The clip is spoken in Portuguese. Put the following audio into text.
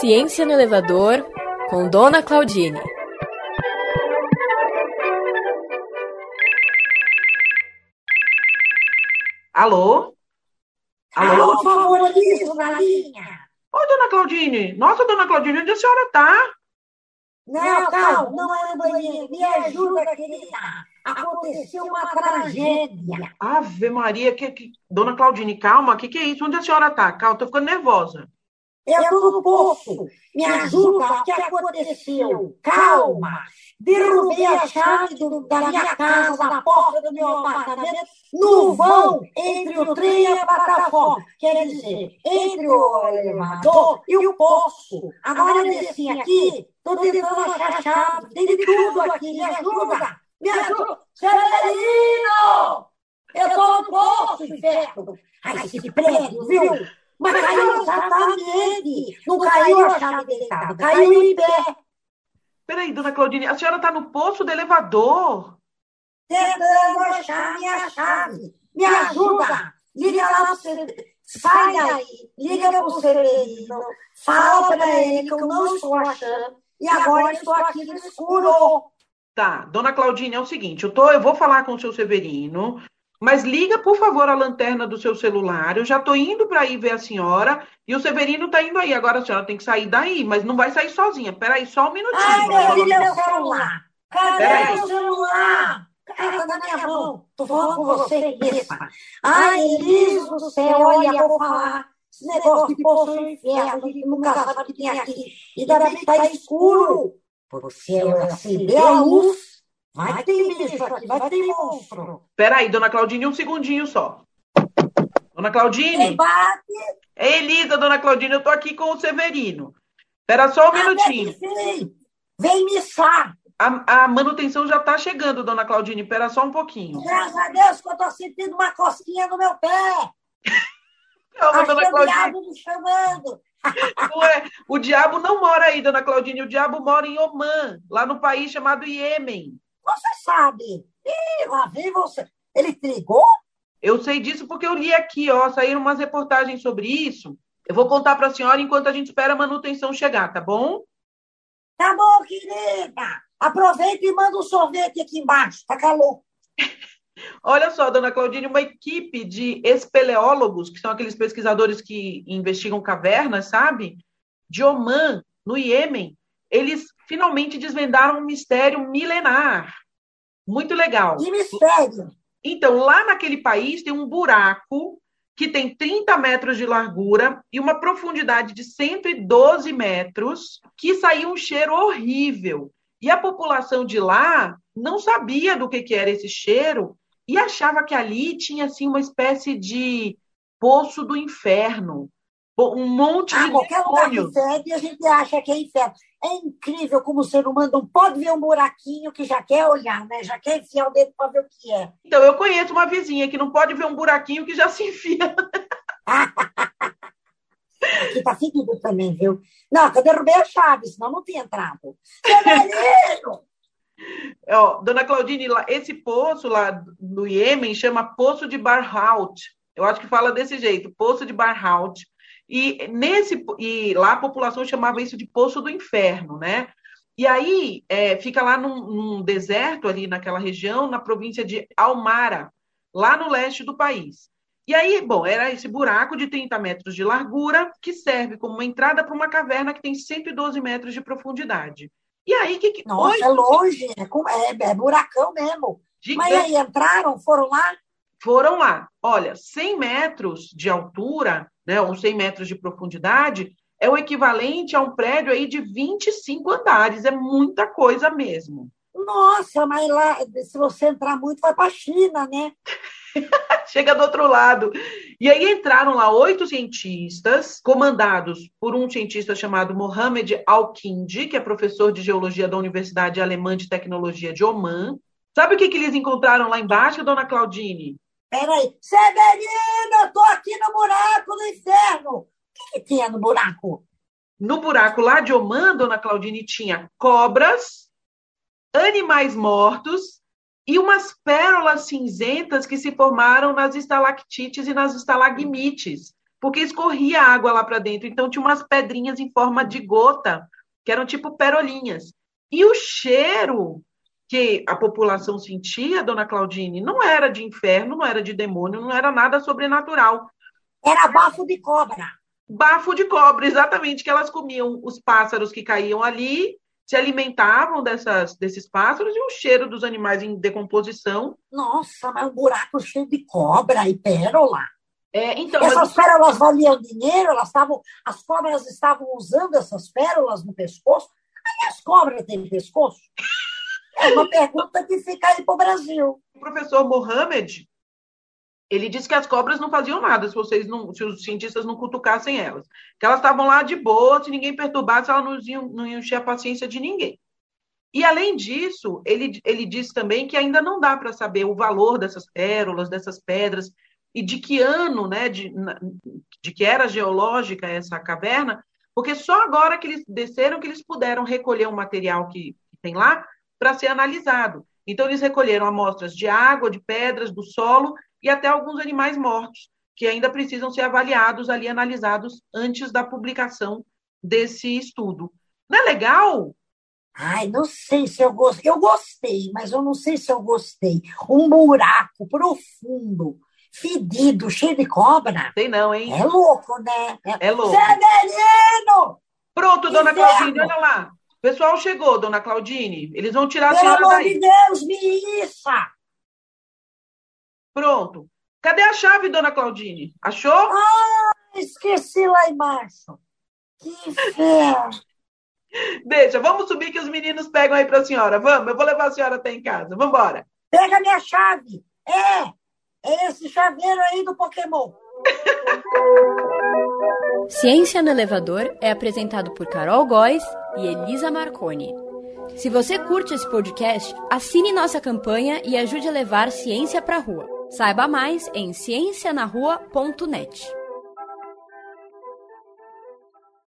Ciência no Elevador, com Dona Claudine. Alô? Alô, Alô favorizo na linha. Oi, Dona Claudine. Nossa, Dona Claudine, onde a senhora tá? Não, calma, não é no banheiro. Me ajuda, querida. Aconteceu uma tragédia. Ave Maria, que, que... Dona Claudine, calma, o que, que é isso? Onde a senhora tá? Calma, tô ficando nervosa. Eu estou no poço. Me ajuda, o que aconteceu? Calma. Derrubei a chave do, da minha casa, da porta do meu apartamento, no vão entre o trem e a plataforma. Quer dizer, entre o elevador e o poço. Agora eu desci aqui, estou tentando achar a chave. Tem tudo aqui. Me ajuda. Me ajuda. Severino! Eu estou no poço, inferno. Ai, esse prédio, viu? Mas caiu exatamente. Não caiu a chave deitada, caiu em pé. Peraí, dona Claudine, a senhora está no poço do elevador? Tentando achar minha chave. Me ajuda. Liga lá pro Severino. Sai daí. Liga pro Severino. Fala para ele que eu não estou achando. E agora estou aqui no escuro. Tá, dona Claudine, é o seguinte, eu, tô, eu vou falar com o seu Severino, mas liga, por favor, a lanterna do seu celular. Eu já estou indo para ir ver a senhora e o Severino está indo aí. Agora a senhora tem que sair daí, mas não vai sair sozinha. Peraí, só um minutinho. Ai, meu, meu celular. Cadê meu celular? Cadê na minha mão? Tô falando com você, isso. Ai, Elis do céu, olha, eu vou falar. Esse negócio de poço no inferno, gente nunca sabe o que tem aqui. E daí que tá escuro. Você acender a luz Vai ter bicho aqui, vai ter monstro. Peraí, dona Claudine, um segundinho só. Dona Claudine. bate. É Elisa, dona Claudine, eu tô aqui com o Severino. Espera só um minutinho. Vem, vem me A, a, manutenção já tá chegando, dona Claudine. Espera só um pouquinho. Graças a Deus que eu tô sentindo uma cosquinha no meu pé. Calma, Acho dona Claudine. o diabo me chamando. Não é. O diabo não mora aí, dona Claudine. O diabo mora em Oman, lá no país chamado Iêmen. Você sabe. Ih, lá vem você. Ele trigou? Eu sei disso porque eu li aqui, ó, saíram umas reportagens sobre isso. Eu vou contar para a senhora enquanto a gente espera a manutenção chegar, tá bom? Tá bom, querida. Aproveita e manda um sorvete aqui embaixo, tá calor. Olha só, dona Claudine, uma equipe de espeleólogos, que são aqueles pesquisadores que investigam cavernas, sabe? De Oman, no Iêmen, eles finalmente desvendaram um mistério milenar. Muito legal. Que mistério? Então, lá naquele país tem um buraco que tem 30 metros de largura e uma profundidade de 112 metros, que saiu um cheiro horrível. E a população de lá não sabia do que, que era esse cheiro e achava que ali tinha assim uma espécie de poço do inferno, um monte ah, de qualquer lugar que fede, a gente acha que é inferno. É incrível como o ser humano não pode ver um buraquinho que já quer olhar, né? Já quer enfiar o dedo para ver o que é. Então, eu conheço uma vizinha que não pode ver um buraquinho que já se enfia. Aqui tá fedido também, viu? Não, eu derrubei a chave, senão não tinha entrado. Severino! Ó, dona Claudine, esse poço lá no Iêmen chama Poço de Barhout. Eu acho que fala desse jeito, Poço de Barhout. E nesse e lá a população chamava isso de Poço do Inferno, né? E aí é, fica lá num, num, deserto ali naquela região, na província de Almara, lá no leste do país. E aí, bom, era esse buraco de 30 metros de largura que serve como uma entrada para uma caverna que tem 112 metros de profundidade. E aí, que, que Nossa, é longe, é, é, é buracão mesmo. Gigante. Mas aí entraram, foram lá? Foram lá. Olha, 100 metros de altura né, ou 100 metros de profundidade, é o equivalente a um prédio aí de 25 andares. É muita coisa mesmo. Nossa, mas lá, se você entrar muito, vai para a China, né? Chega do outro lado. E aí entraram lá oito cientistas, comandados por um cientista chamado Mohamed Al-Kindi, que é professor de geologia da Universidade Alemã de Tecnologia de Oman. Sabe o que, que eles encontraram lá embaixo, dona Claudine? Peraí. Severina, eu tô aqui no buraco do inferno. O que, que tinha no buraco? No buraco lá de Oman, dona Claudine, tinha cobras, animais mortos e umas pérolas cinzentas que se formaram nas estalactites e nas estalagmites. porque escorria água lá para dentro. Então tinha umas pedrinhas em forma de gota, que eram tipo perolinhas. E o cheiro que a população sentia, dona Claudine, não era de inferno, não era de demônio, não era nada sobrenatural. Era bafo de cobra. Bafo de cobra, exatamente, que elas comiam os pássaros que caíam ali, se alimentavam dessas, desses pássaros e o cheiro dos animais em decomposição. Nossa, mas um buraco cheio de cobra e pérola. É, então, essas mas... pérolas valiam dinheiro, elas estavam, as cobras estavam usando essas pérolas no pescoço. Aí as cobras têm pescoço? É uma pergunta que fica aí para o Brasil. O professor Mohamed, ele disse que as cobras não faziam nada se vocês não, se os cientistas não cutucassem elas. Que elas estavam lá de boa, se ninguém perturbasse, elas não iam, não iam encher a paciência de ninguém. E além disso, ele, ele disse também que ainda não dá para saber o valor dessas pérolas, dessas pedras, e de que ano, né, de, de que era geológica essa caverna, porque só agora que eles desceram que eles puderam recolher o material que tem lá para ser analisado. Então, eles recolheram amostras de água, de pedras, do solo e até alguns animais mortos, que ainda precisam ser avaliados ali, analisados antes da publicação desse estudo. Não é legal? Ai, não sei se eu gostei. Eu gostei, mas eu não sei se eu gostei. Um buraco profundo, fedido, cheio de cobra. Tem não, hein? É louco, né? É louco. Severino! Pronto, dona Claudine, olha lá. O pessoal chegou, dona Claudine. Eles vão tirar a Pelo senhora amor daí. de Deus, Missa! Pronto. Cadê a chave, dona Claudine? Achou? Ah, esqueci lá embaixo. Que inferno! Deixa, vamos subir que os meninos pegam aí para a senhora. Vamos, eu vou levar a senhora até em casa. Vamos embora. Pega minha chave! É! É esse chaveiro aí do Pokémon. Ciência no Elevador é apresentado por Carol Góes e Elisa Marconi. Se você curte esse podcast, assine nossa campanha e ajude a levar ciência para a rua. Saiba mais em ciencianarrua.net.